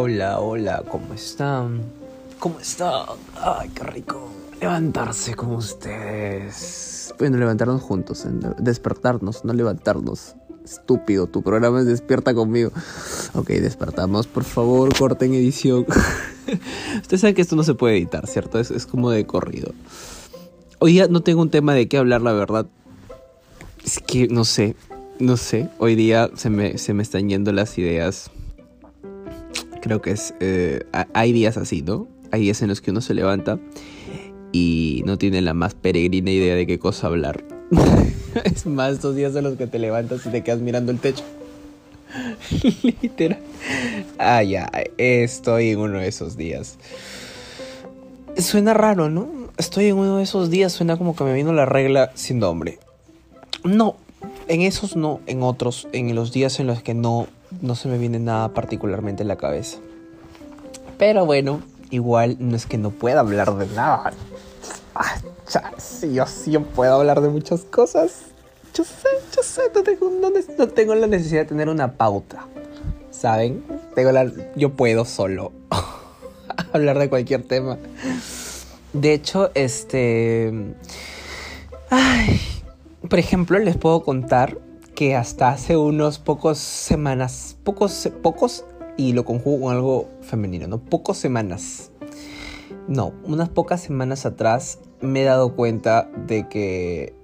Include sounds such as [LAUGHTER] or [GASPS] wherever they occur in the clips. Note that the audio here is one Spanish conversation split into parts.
Hola, hola, ¿cómo están? ¿Cómo están? Ay, qué rico. Levantarse con ustedes. Bueno, levantarnos juntos, despertarnos, no levantarnos. Estúpido, tu programa es despierta conmigo. Ok, despertamos, por favor, corten edición. [LAUGHS] Ustedes saben que esto no se puede editar, ¿cierto? Es, es como de corrido. Hoy día no tengo un tema de qué hablar, la verdad. Es que no sé, no sé. Hoy día se me, se me están yendo las ideas. Creo que es. Eh, hay días así, ¿no? Hay días en los que uno se levanta y no tiene la más peregrina idea de qué cosa hablar. [LAUGHS] es más, estos días en los que te levantas y te quedas mirando el techo. [LAUGHS] Literal. Ah, ya, estoy en uno de esos días. Suena raro, ¿no? Estoy en uno de esos días, suena como que me vino la regla sin nombre. No, en esos no, en otros, en los días en los que no, no se me viene nada particularmente en la cabeza. Pero bueno, igual no es que no pueda hablar de nada. Ah, sí, yo sí puedo hablar de muchas cosas. Yo sé, yo sé, no tengo, no, tengo la necesidad de tener una pauta. ¿Saben? Tengo la, yo puedo solo [LAUGHS] hablar de cualquier tema. De hecho, este... Ay, por ejemplo, les puedo contar que hasta hace unos pocos semanas, pocos, pocos, y lo conjugo con algo femenino, ¿no? Pocos semanas. No, unas pocas semanas atrás me he dado cuenta de que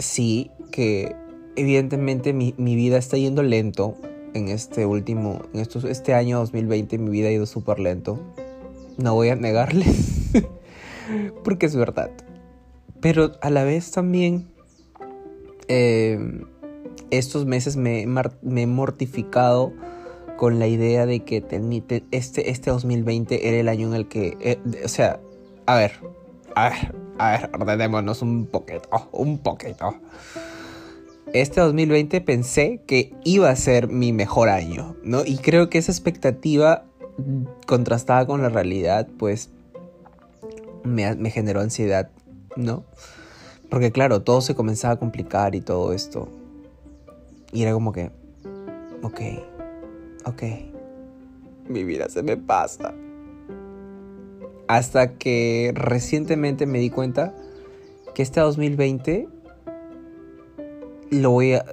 sí, que evidentemente mi, vida está yendo lento en este último, en estos, este año 2020 mi vida ha ido súper lento. No voy a negarles, [LAUGHS] porque es verdad. Pero a la vez también eh, estos meses me, he mortificado con la idea de que este, este 2020 era el año en el que, eh, o sea, a ver, a ver, a ver, ordenémonos un poquito, un poquito. Este 2020 pensé que iba a ser mi mejor año, ¿no? Y creo que esa expectativa contrastada con la realidad, pues, me, me generó ansiedad, ¿no? Porque claro, todo se comenzaba a complicar y todo esto. Y era como que, ok, ok, mi vida se me pasa. Hasta que recientemente me di cuenta que este 2020 lo voy a...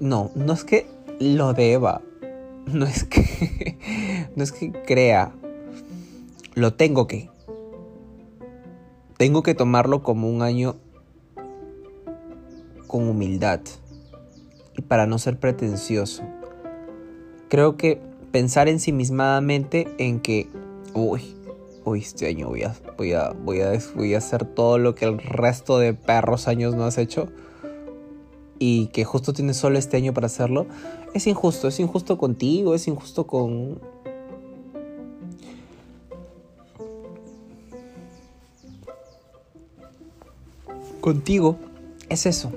no, no es que lo deba. No es que... [LAUGHS] No es que crea. Lo tengo que. Tengo que tomarlo como un año con humildad y para no ser pretencioso. Creo que pensar ensimismadamente en que, uy, uy, este año voy a, voy a, voy a, voy a hacer todo lo que el resto de perros años no has hecho y que justo tienes solo este año para hacerlo, es injusto, es injusto contigo, es injusto con... Contigo, es eso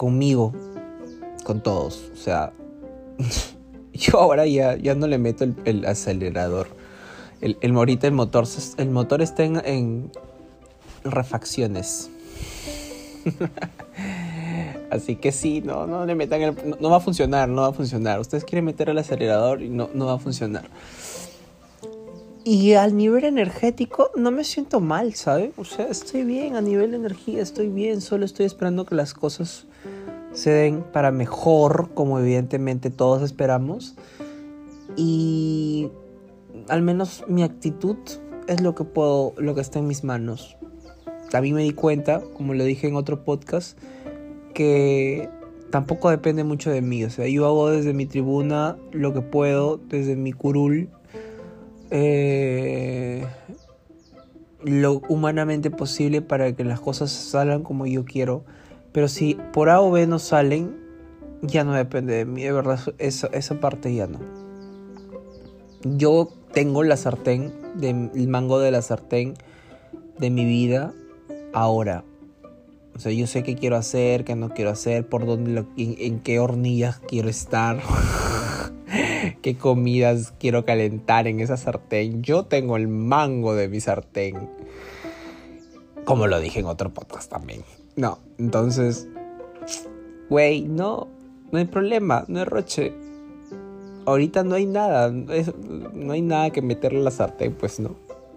conmigo, con todos. O sea, [LAUGHS] yo ahora ya, ya no le meto el, acelerador. El, el, ahorita el motor, el motor está en, refacciones. [LAUGHS] Así que sí, no, no le metan el, no, va a funcionar, no va a funcionar. Ustedes quieren meter el acelerador y no, no va a funcionar. Y al nivel energético no me siento mal, ¿sabe? O sea, estoy bien a nivel de energía, estoy bien, solo estoy esperando que las cosas se den para mejor, como evidentemente todos esperamos. Y al menos mi actitud es lo que puedo, lo que está en mis manos. Mí me di cuenta, como lo dije en otro podcast, que tampoco depende mucho de mí. O sea, yo hago desde mi tribuna lo que puedo, desde mi curul, eh, lo humanamente posible para que las cosas salgan como yo quiero pero si por A o B no salen, ya no depende de mí, de verdad, esa, esa parte ya no. Yo tengo la sartén, el mango de la sartén de mi vida ahora. O sea, yo sé qué quiero hacer, qué no quiero hacer, por dónde, en, qué hornillas quiero estar, [LAUGHS] qué comidas quiero calentar en esa sartén. Yo tengo el mango de mi sartén. Como lo dije en otro podcast también. No, entonces, güey, no, no hay problema, no es roche. ahorita no hay nada, no hay nada que meterle a la sartén, pues no.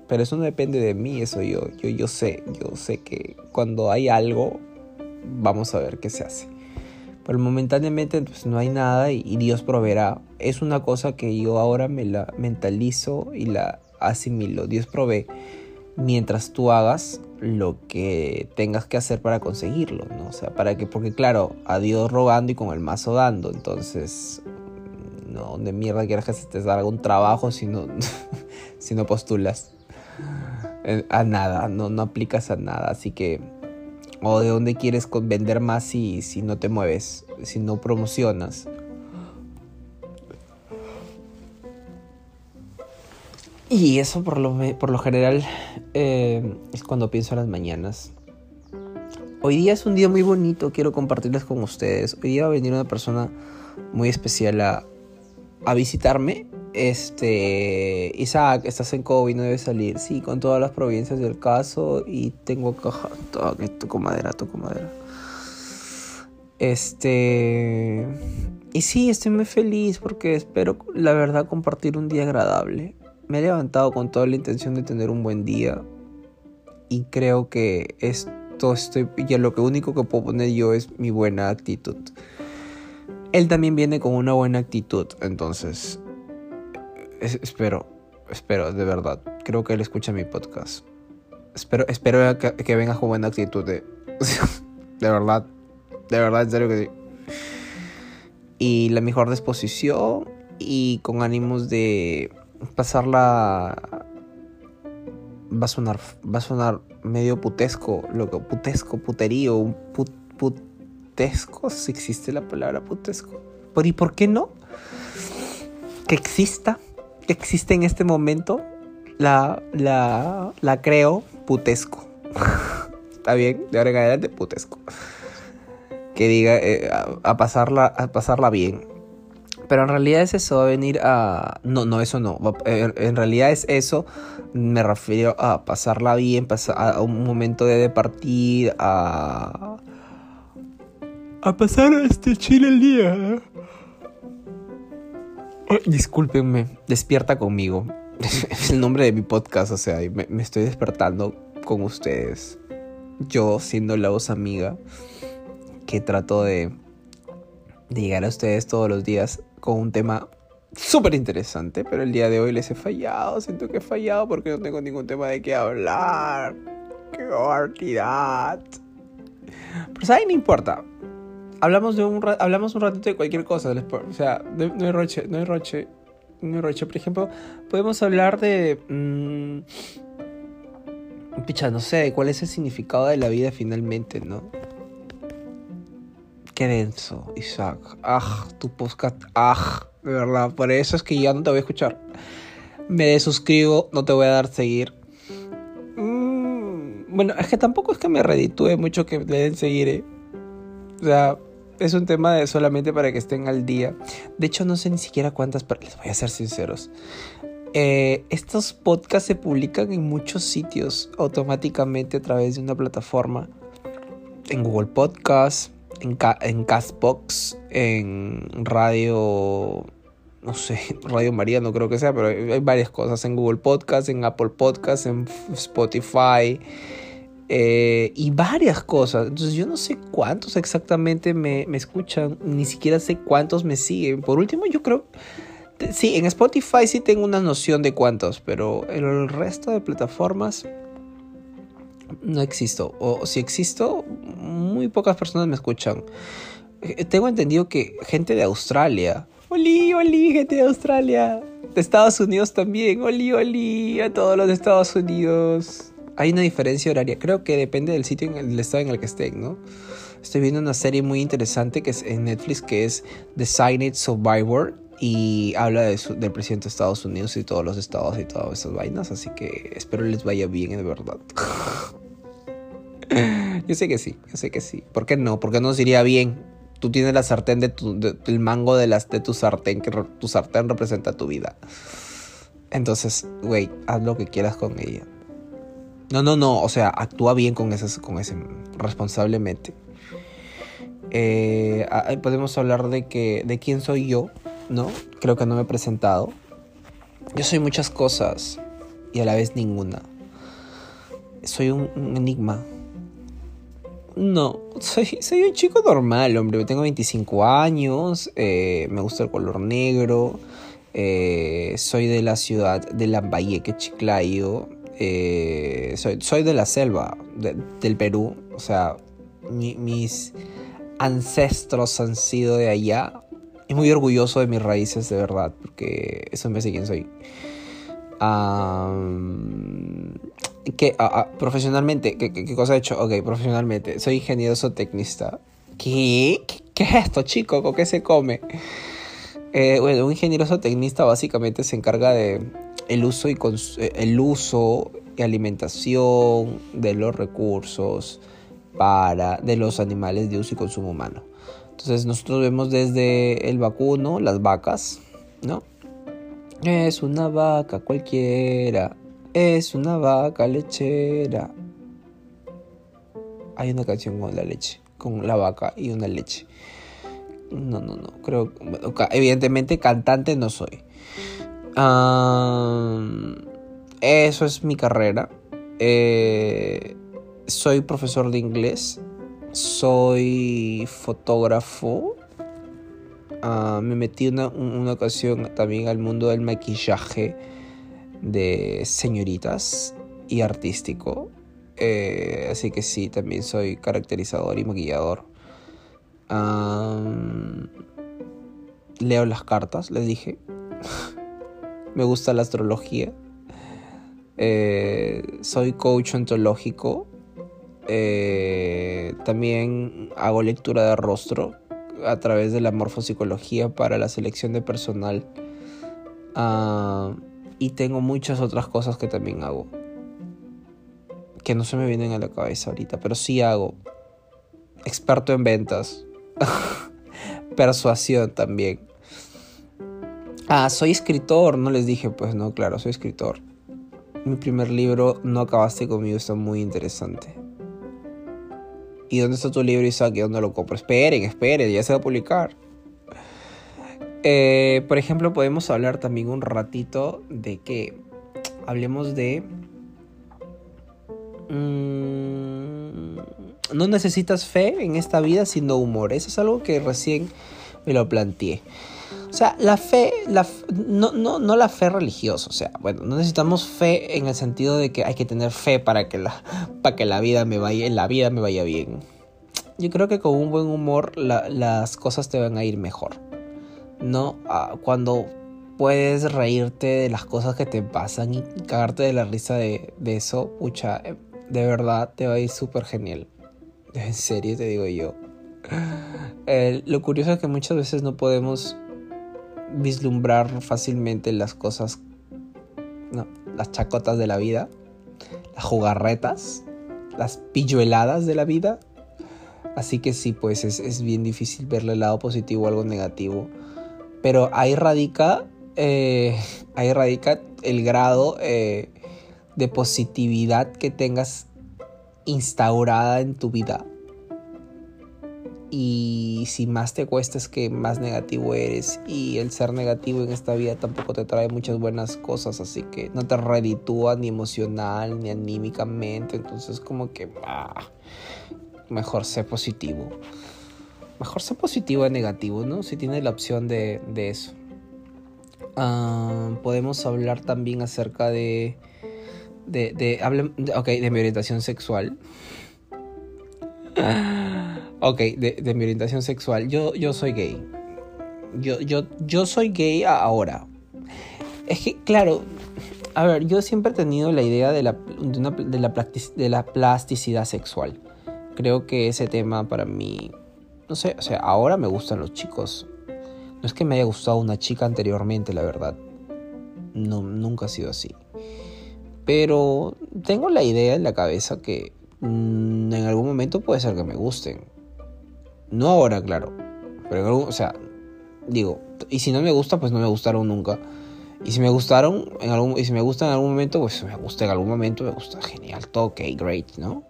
Pero eso no depende de mí, eso yo, yo, yo sé, yo sé que cuando hay algo, vamos a ver qué se hace. Pero momentáneamente pues no hay nada y, y Dios proveerá. Es una cosa que yo ahora me la mentalizo y la asimilo. Dios provee mientras tú hagas lo que tengas que hacer para conseguirlo, ¿no? O sea, para que, porque claro, a Dios rogando y con el mazo dando, entonces, no, de mierda quieras que se te salga un trabajo si no, [LAUGHS] si no postulas eh, a nada, no, no aplicas a nada, así que, o de dónde quieres vender más si, si no te mueves, si no promocionas. Y eso por lo, general eh, es cuando pienso en las mañanas. Hoy día es un día muy bonito, quiero compartirles con ustedes. Hoy día va a venir una persona muy especial a, a visitarme. Este, Isaac, estás en COVID, no debes salir. Sí, con todas las provincias del caso y tengo caja. Toco madera, toco madera. Este. Y sí, estoy muy feliz porque espero, la verdad, compartir un día agradable me he levantado con toda la intención de tener un buen día y creo que esto estoy ya lo que único que puedo poner yo es mi buena actitud. Él también viene con una buena actitud, entonces espero, espero de verdad. Creo que él escucha mi podcast. Espero, espero que, que venga con buena actitud. De, [LAUGHS] de verdad, de verdad, en serio que sí. Y la mejor disposición y con ánimos de pasarla va a sonar va a sonar medio putesco, lo que putesco, puterío, un putesco, si existe la palabra putesco. ¿Por y por qué no? Que exista, que existe en este momento, la, la, la creo putesco. [LAUGHS] Está bien, de ahora en adelante putesco. Que diga eh, a, pasarla, a pasarla bien. Pero en realidad es eso, va a venir a... No, no, eso no. En realidad es eso. Me refiero a pasarla bien, pasar a un momento de partir, a... A pasar este chile el día. discúlpenme, despierta conmigo. Es [LAUGHS] el nombre de mi podcast, o sea, me, me estoy despertando con ustedes. Yo siendo la voz amiga que trato de de llegar a ustedes todos los días con un tema súper interesante, pero el día de hoy les he fallado, siento que he fallado porque no tengo ningún tema de qué hablar. ¡Qué barbaridad! Pero ¿saben? No importa. Hablamos, de un, hablamos un ratito de cualquier cosa. O sea, no, hay roche, no hay roche. No hay roche. Por ejemplo, podemos hablar de... Mmm, picha, no sé, cuál es el significado de la vida finalmente, ¿no? Qué denso, Isaac. Ah, tu podcast. Ah, de verdad. Por eso es que ya no te voy a escuchar. Me desuscribo, no te voy a dar seguir. Mm, bueno, es que tampoco es que me reditúe mucho que le den seguir, ¿eh? O sea, es un tema de solamente para que estén al día. De hecho, no sé ni siquiera cuántas. Les voy a ser sinceros. Eh, estos podcasts se publican en muchos sitios automáticamente a través de una plataforma. En Google Podcasts, en, en Castbox, en Radio, no sé, [LAUGHS] Radio María no creo que sea, pero hay, varias cosas, en Google Podcast, en Apple Podcast, en Spotify. Eh, y varias cosas. Entonces yo no sé cuántos exactamente me, me, escuchan, ni siquiera sé cuántos me siguen. Por último, yo creo... Sí, en Spotify sí tengo una noción de cuántos, pero en el resto de plataformas no existo. O si existo, muy pocas personas me escuchan. Eh, tengo entendido que gente de Australia. Oli, oli, gente de Australia. De Estados Unidos también. Oli, oli, a todos los de Estados Unidos. Hay una diferencia horaria. Creo que depende del sitio, en el estado en el que estén, ¿no? Estoy viendo una serie muy interesante que es en Netflix que es Designated Survivor y habla de del presidente de Estados Unidos y todos los estados y todas esas vainas, así que espero les vaya bien, de verdad. [LAUGHS] yo sé que sí, yo sé que sí. ¿Por qué no? ¿Por qué no nos iría bien? Tú tienes la sartén de tu, del mango de, las, de tu sartén, que tu sartén representa tu vida. Entonces, güey, haz lo que quieras con ella. No, no, no, o sea, actúa bien con, esas, con ese, responsablemente. Eh, podemos hablar de que, de quién soy yo. ¿no? Creo que no me he presentado. Yo soy muchas cosas y a la vez ninguna. Soy un, enigma. No, soy, soy, un chico normal, hombre. Tengo 25 años, eh, me gusta el color negro, eh, soy de la ciudad de Lambayeque, Chiclayo. Eh, soy, soy de la selva del Perú. O sea, mis ancestros han sido de allá. Y muy orgulloso de mis raíces, de verdad, porque eso me hace quien soy. Que ah, ah, profesionalmente, ¿qué, cosa he hecho? Ok, profesionalmente, soy ingeniero zootecnista. ¿Qué? ¿Qué, es esto, chico? ¿Con qué se come? Eh, bueno, un ingeniero zootecnista básicamente se encarga de el uso y eh, el uso y alimentación de los recursos para de los animales de uso y consumo humano. Entonces nosotros vemos desde el vacuno, las vacas, ¿no? Es una vaca cualquiera, es una vaca lechera. Hay una canción con la leche, con la vaca y una leche. No, no, no. Creo. Evidentemente, cantante no soy. eso es mi carrera. Eh, soy profesor de inglés. Soy fotógrafo. Ah, me metí una, una ocasión también al mundo del maquillaje de señoritas y artístico. Eh, así que sí, también soy caracterizador y maquillador leo las cartas, les dije. [LAUGHS] Me gusta la astrología. Eh, soy coach ontológico. Eh, también hago lectura de rostro a través de la morfopsicología para la selección de personal. Ah, y tengo muchas otras cosas que también hago. Que no se me vienen a la cabeza ahorita, pero sí hago. Experto en ventas. [LAUGHS] Persuasión también. Ah, soy escritor, no les dije, pues no, claro, soy escritor. Mi primer libro, No acabaste conmigo, está muy interesante. ¿Y dónde está tu libro, Isaac? ¿Y dónde lo compro? Esperen, esperen, ya se va a publicar. Eh, por ejemplo, podemos hablar también un ratito de que hablemos de... Mmm, no necesitas fe en esta vida, sino humor. Eso es algo que recién me lo planteé. O sea, la fe, la, no, no, no la fe religiosa, o sea, bueno, no necesitamos fe en el sentido de que hay que tener fe para que la, [LAUGHS] para que la vida me vaya, la vida me vaya bien. Yo creo que con un buen humor las cosas te van a ir mejor. ¿No? Ah, cuando puedes reírte de las cosas que te pasan y cagarte de la risa de, eso, pucha, de verdad te va a ir súper genial. [LAUGHS] En serio te digo yo. [GASPS] lo curioso es que muchas veces no podemos vislumbrar fácilmente las cosas, no, las chacotas de la vida, las jugarretas, las pillueladas de la vida. Así que sí, pues es, bien difícil verle el lado positivo o algo negativo. Pero ahí radica, eh, ahí radica el grado eh, de positividad que tengas instaurada en tu vida. Y si más te cuesta es que más negativo eres. Y el ser negativo en esta vida tampoco te trae muchas buenas cosas. Así que no te reditúa ni emocional ni anímicamente. Entonces como que ah, mejor sé positivo. Mejor sé positivo a negativo, ¿no? Si tienes la opción de, eso. Ah, podemos hablar también acerca de de, de, de mi orientación sexual. ok, de, mi orientación sexual. Yo, yo soy gay. Yo, yo, yo soy gay ahora. Es que, claro, a ver, yo siempre he tenido la idea de de, la, de la plasticidad sexual. Creo que ese tema para mí, no sé, o sea, ahora me gustan los chicos. No es que me haya gustado una chica anteriormente, la verdad. No, nunca ha sido así. Pero tengo la idea en la cabeza que mm, en algún momento puede ser que me gusten. No ahora, claro. Pero o sea, digo, y si no me gusta, pues no me gustaron nunca. Y si me gustaron, en algún, y si me gustan en algún momento, pues me gusta en algún momento, me gusta genial, todo ok, great, ¿no?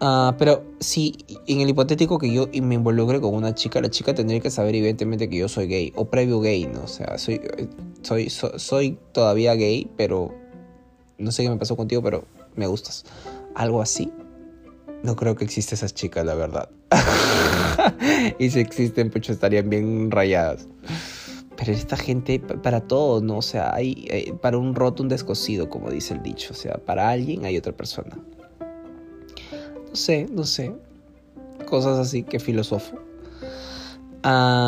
Ah, pero si en el hipotético que yo me involucre con una chica, la chica tendría que saber evidentemente que yo soy gay o previo gay, ¿no? O sea, soy, soy, soy, todavía gay, pero no sé qué me pasó contigo, pero me gustas. Algo así. No creo que exista esas chicas, la verdad. [LAUGHS] y si existen, pues estarían bien rayadas. Pero esta gente, para todo, ¿no? O sea, hay, para un roto, un descosido, como dice el dicho. O sea, para alguien hay otra persona. No sé, no sé. Cosas así que filosofo. ah,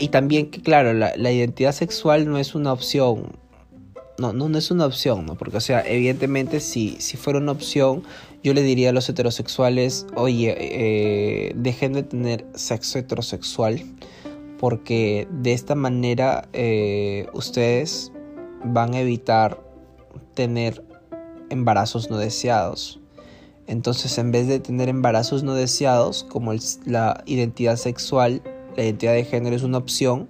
y también que, claro, la, la, identidad sexual no es una opción. No, no, no es una opción, ¿no? Porque, o sea, evidentemente, si, si fuera una opción, yo le diría a los heterosexuales, oye, eh, dejen de tener sexo heterosexual porque de esta manera eh, ustedes van a evitar tener embarazos no deseados. Entonces, en vez de tener embarazos no deseados, como la identidad sexual, la identidad de género es una opción,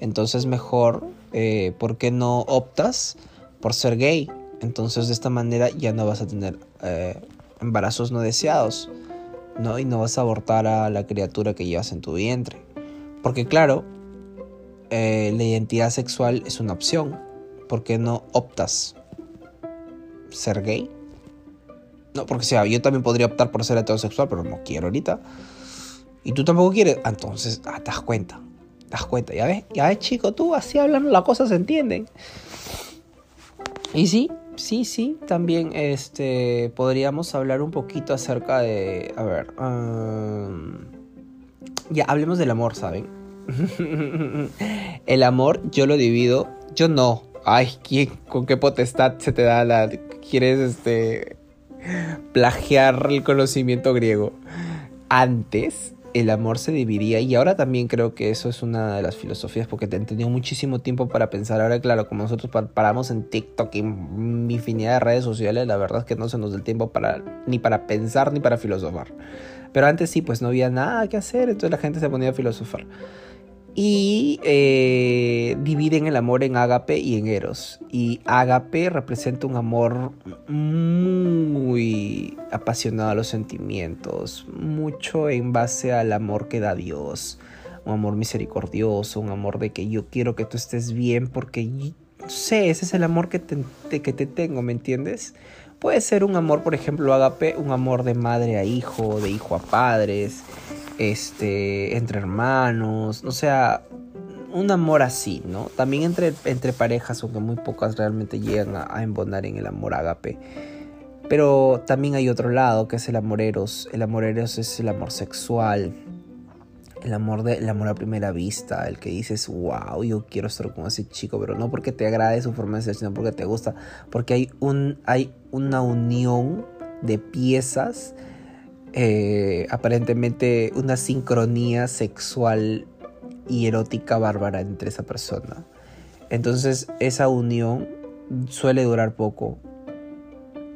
entonces mejor, eh, ¿por qué no optas por ser gay? Entonces, de esta manera ya no vas a tener eh, embarazos no deseados, ¿no? Y no vas a abortar a la criatura que llevas en tu vientre. Porque claro, eh, la identidad sexual es una opción. ¿Por qué no optas ser gay? No, porque sea, yo también podría optar por ser heterosexual, pero no quiero ahorita. Y tú tampoco quieres. Ah, entonces, ah, te das cuenta. Te das cuenta, ya ves, ya ves, chico, tú así hablando las cosas se entienden. Y sí, sí, sí, también este, podríamos hablar un poquito acerca de. A ver. Ya, hablemos del amor, ¿saben? [LAUGHS] el amor yo lo divido, yo no. Ay, ¿quién, ¿con qué potestad se te da la... ¿Quieres este... plagiar el conocimiento griego? Antes el amor se dividía y ahora también creo que eso es una de las filosofías porque te tenido muchísimo tiempo para pensar. Ahora, claro, como nosotros paramos en TikTok y infinidad de redes sociales, la verdad es que no se nos da el tiempo para ni para pensar ni para filosofar. Pero antes sí, pues no había nada que hacer, entonces la gente se ponía a filosofar. Y eh, dividen el amor en ágape y en eros. Y ágape representa un amor muy apasionado a los sentimientos, mucho en base al amor que da Dios, un amor misericordioso, un amor de que yo quiero que tú estés bien porque sé, ese es el amor que te, que te tengo, ¿me entiendes? Puede ser un amor, por ejemplo, agape, un amor de madre a hijo, de hijo a padres, este, entre hermanos, o sea, un amor así, ¿no? También entre, entre parejas, aunque muy pocas realmente llegan a, embonar en el amor agape. Pero también hay otro lado, que es el amor eros. El amor eros es el amor sexual, el amor, de, el amor a primera vista, el que dices, wow, yo quiero estar con ese chico, pero no porque te agrade su forma de ser, sino porque te gusta, porque hay, un, hay una unión de piezas, eh, aparentemente una sincronía sexual y erótica bárbara entre esa persona. Entonces esa unión suele durar poco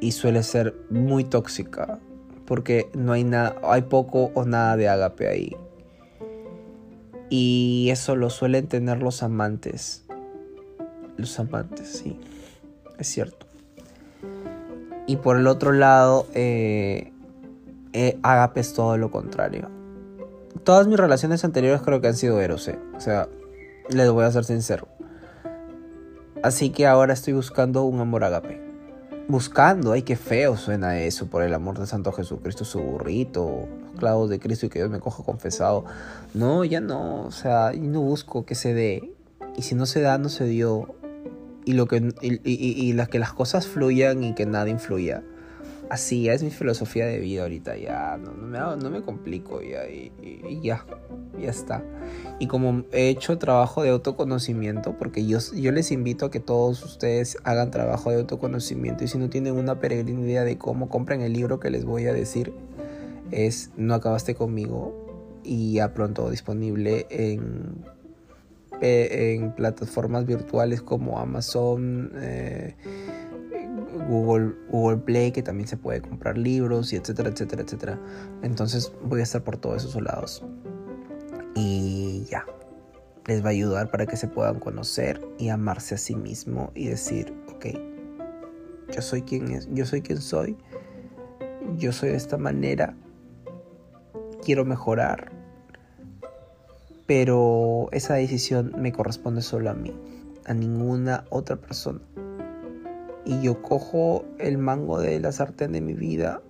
y suele ser muy tóxica porque no hay nada, hay poco o nada de agape ahí. Y eso lo suelen tener los amantes. Los amantes, sí. Es cierto. Y por el otro lado, eh, eh, Agape es todo lo contrario. Todas mis relaciones anteriores creo que han sido eros, eh. O sea, les voy a ser sincero. Así que ahora estoy buscando un amor agape. Buscando, ay, qué feo suena eso, por el amor de Santo Jesucristo, su burrito, clavos de Cristo y que Dios me coja confesado. No, ya no, o sea, y no busco que se dé. Y si no se da, no se dio. Y, lo que, y, y, las que las cosas fluyan y que nada influya. Así es mi filosofía de vida ahorita, ya no, me, no me, complico ya, y, ya, ya está. Y como he hecho trabajo de autoconocimiento, porque yo, yo les invito a que todos ustedes hagan trabajo de autoconocimiento y si no tienen una peregrina idea de cómo, compren el libro que les voy a decir es No acabaste conmigo y ya pronto disponible en, en plataformas virtuales como Amazon, eh, Google, Google Play, que también se puede comprar libros y etcétera, etcétera, etcétera. Entonces voy a estar por todos esos lados. Y ya, les va a ayudar para que se puedan conocer y amarse a sí mismo y decir, ok, yo soy quien es, yo soy quien soy yo soy de esta manera, quiero mejorar, pero esa decisión me corresponde solo a mí, a ninguna otra persona. Y yo cojo el mango de la sartén de mi vida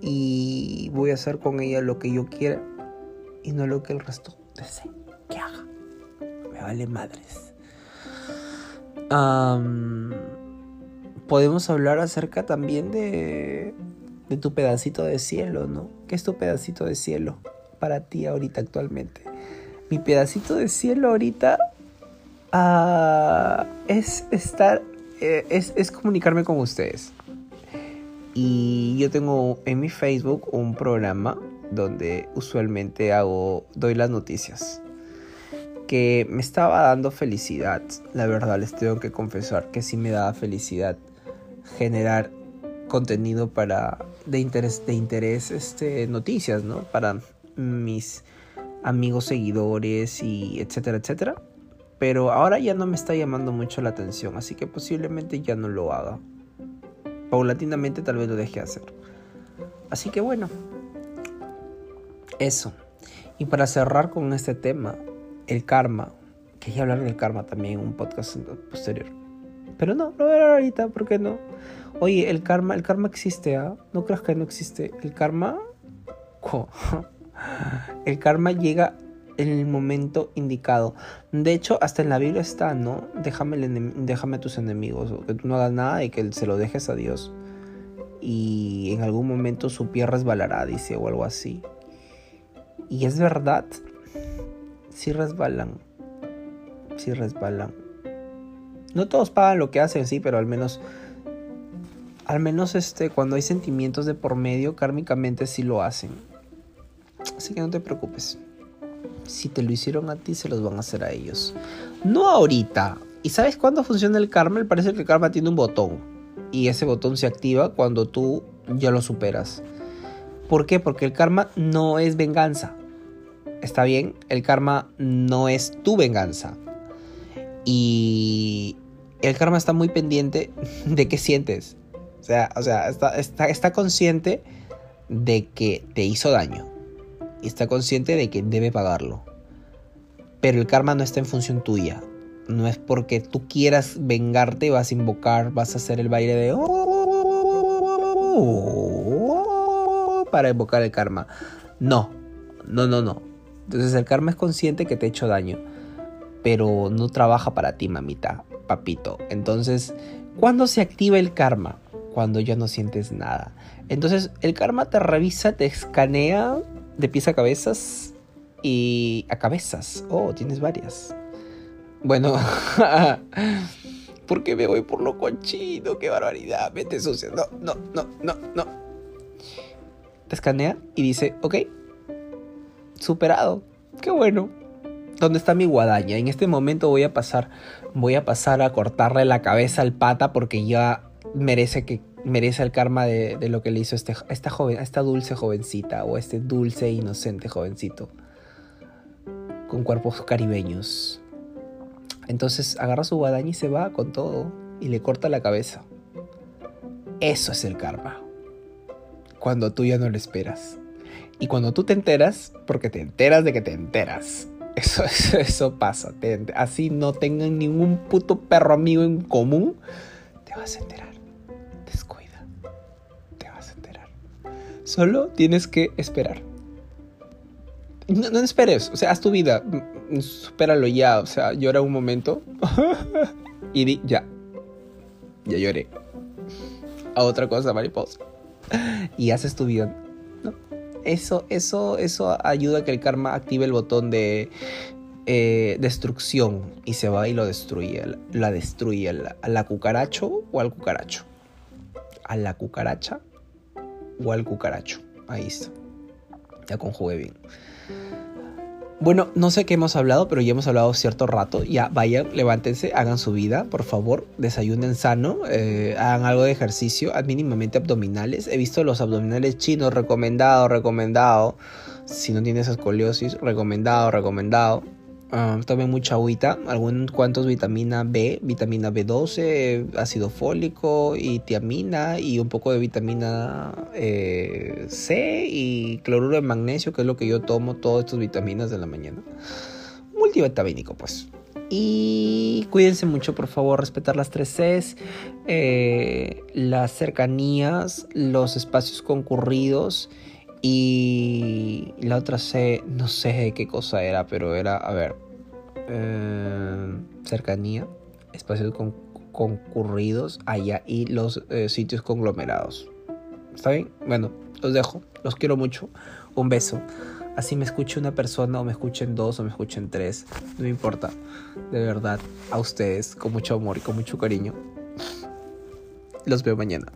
y voy a hacer con ella lo que yo quiera y no lo que el resto desee que haga. Me vale madres. podemos hablar acerca también de, de tu pedacito de cielo, ¿no? ¿Qué es tu pedacito de cielo para ti ahorita actualmente? Mi pedacito de cielo ahorita uh, es estar, eh, es, es comunicarme con ustedes. Y yo tengo en mi Facebook un programa donde usualmente hago, doy las noticias. Que me estaba dando felicidad. La verdad les tengo que confesar que sí me daba felicidad generar contenido para de interés de interés este noticias, ¿no? Para mis amigos seguidores y etcétera, etcétera. Pero ahora ya no me está llamando mucho la atención, así que posiblemente ya no lo haga. Paulatinamente tal vez lo deje hacer. Así que bueno, eso. Y para cerrar con este tema, el karma. Quería hablar del karma también en un podcast posterior. Pero no, no era ahorita, ¿por qué no? Oye, el karma, el karma existe, ¿ah? No creas que no existe. El karma. [LAUGHS] El karma llega en el momento indicado. De hecho, hasta en la Biblia está, ¿no? Déjame, déjame a tus enemigos, que tú no hagas nada y que se lo dejes a Dios. Y en algún momento su pie resbalará, dice, o algo así. Y es verdad, si resbalan, si resbalan. No todos pagan lo que hacen, sí, pero al menos, al menos este, cuando hay sentimientos de por medio, kármicamente sí lo hacen. Así que no te preocupes si te lo hicieron a ti, se los van a hacer a ellos. No ahorita. ¿Y sabes cuándo funciona el karma? Parece que el karma tiene un botón. Y ese botón se activa cuando tú ya lo superas. ¿Por qué? Porque el karma no es venganza. ¿Está bien? El karma no es tu venganza. Y el karma está muy pendiente [LAUGHS] de qué sientes. O sea, o está consciente de que te hizo daño y está consciente de que debe pagarlo. Pero el karma no está en función tuya. No es porque tú quieras vengarte, vas a invocar, vas a hacer el baile de... para invocar el karma. No, no, no, no. Entonces el karma es consciente que te ha hecho daño. Pero no trabaja para ti, mamita, papito. Entonces, ¿cuándo se activa el karma? Cuando ya no sientes nada. Entonces el karma te revisa, te escanea de pies a cabezas y a cabezas. Oh, tienes varias. Bueno, [LAUGHS] ¿por qué me voy por lo cochino? ¡Qué barbaridad! Vete sucia. No, no, no, no, no. Te escanea y dice, ok, superado. Qué bueno. ¿Dónde está mi guadaña? En este momento voy a pasar, voy a pasar a cortarle la cabeza al pata porque ya merece que merece el karma de, lo que le hizo este, esta joven, esta dulce jovencita o este dulce e inocente jovencito con cuerpos caribeños. Entonces agarra su guadaña y se va con todo y le corta la cabeza. Eso es el karma. Cuando tú ya no lo esperas. Y cuando tú te enteras, porque te enteras de que te enteras. Eso, [LAUGHS] eso, eso pasa. así no tengan ningún puto perro amigo en común, te vas a enterar. Solo tienes que esperar. No, esperes, o sea, haz tu vida. Supéralo ya, o sea, llora un momento. [LAUGHS] y di, ya. Ya lloré. A otra cosa, mariposa. Y haces tu vida. Eso, eso, eso ayuda a que el karma active el botón de eh, destrucción y se va y lo destruye. La destruye a la cucaracho o al cucaracho. A la cucaracha o al cucaracho. Ahí está. Ya conjugué bien. Bueno, no sé qué hemos hablado, pero ya hemos hablado cierto rato. Ya vayan, levántense, hagan su vida, por favor, desayunen sano, eh, hagan algo de ejercicio, mínimamente abdominales. He visto los abdominales chinos, recomendado, recomendado. Si no tienes escoliosis, recomendado, recomendado. Uh, mucha agüita, algunos cuantos vitamina B, vitamina B12, ácido fólico y tiamina y un poco de vitamina eh, C y cloruro de magnesio, que es lo que yo tomo, todas estas vitaminas de la mañana. Multivitamínico, pues. Y cuídense mucho, por favor, respetar las tres Cs, eh, las cercanías, los espacios concurridos y la otra C, no sé qué cosa era, pero era, a ver, eh, cercanía, espacios concurridos allá y los eh, sitios conglomerados. ¿Está bien? Bueno, los dejo, los quiero mucho. Un beso. Así me escuche una persona o me escuchen dos o me escuchen tres. No me importa. De verdad, a ustedes, con mucho amor y con mucho cariño. Los veo mañana.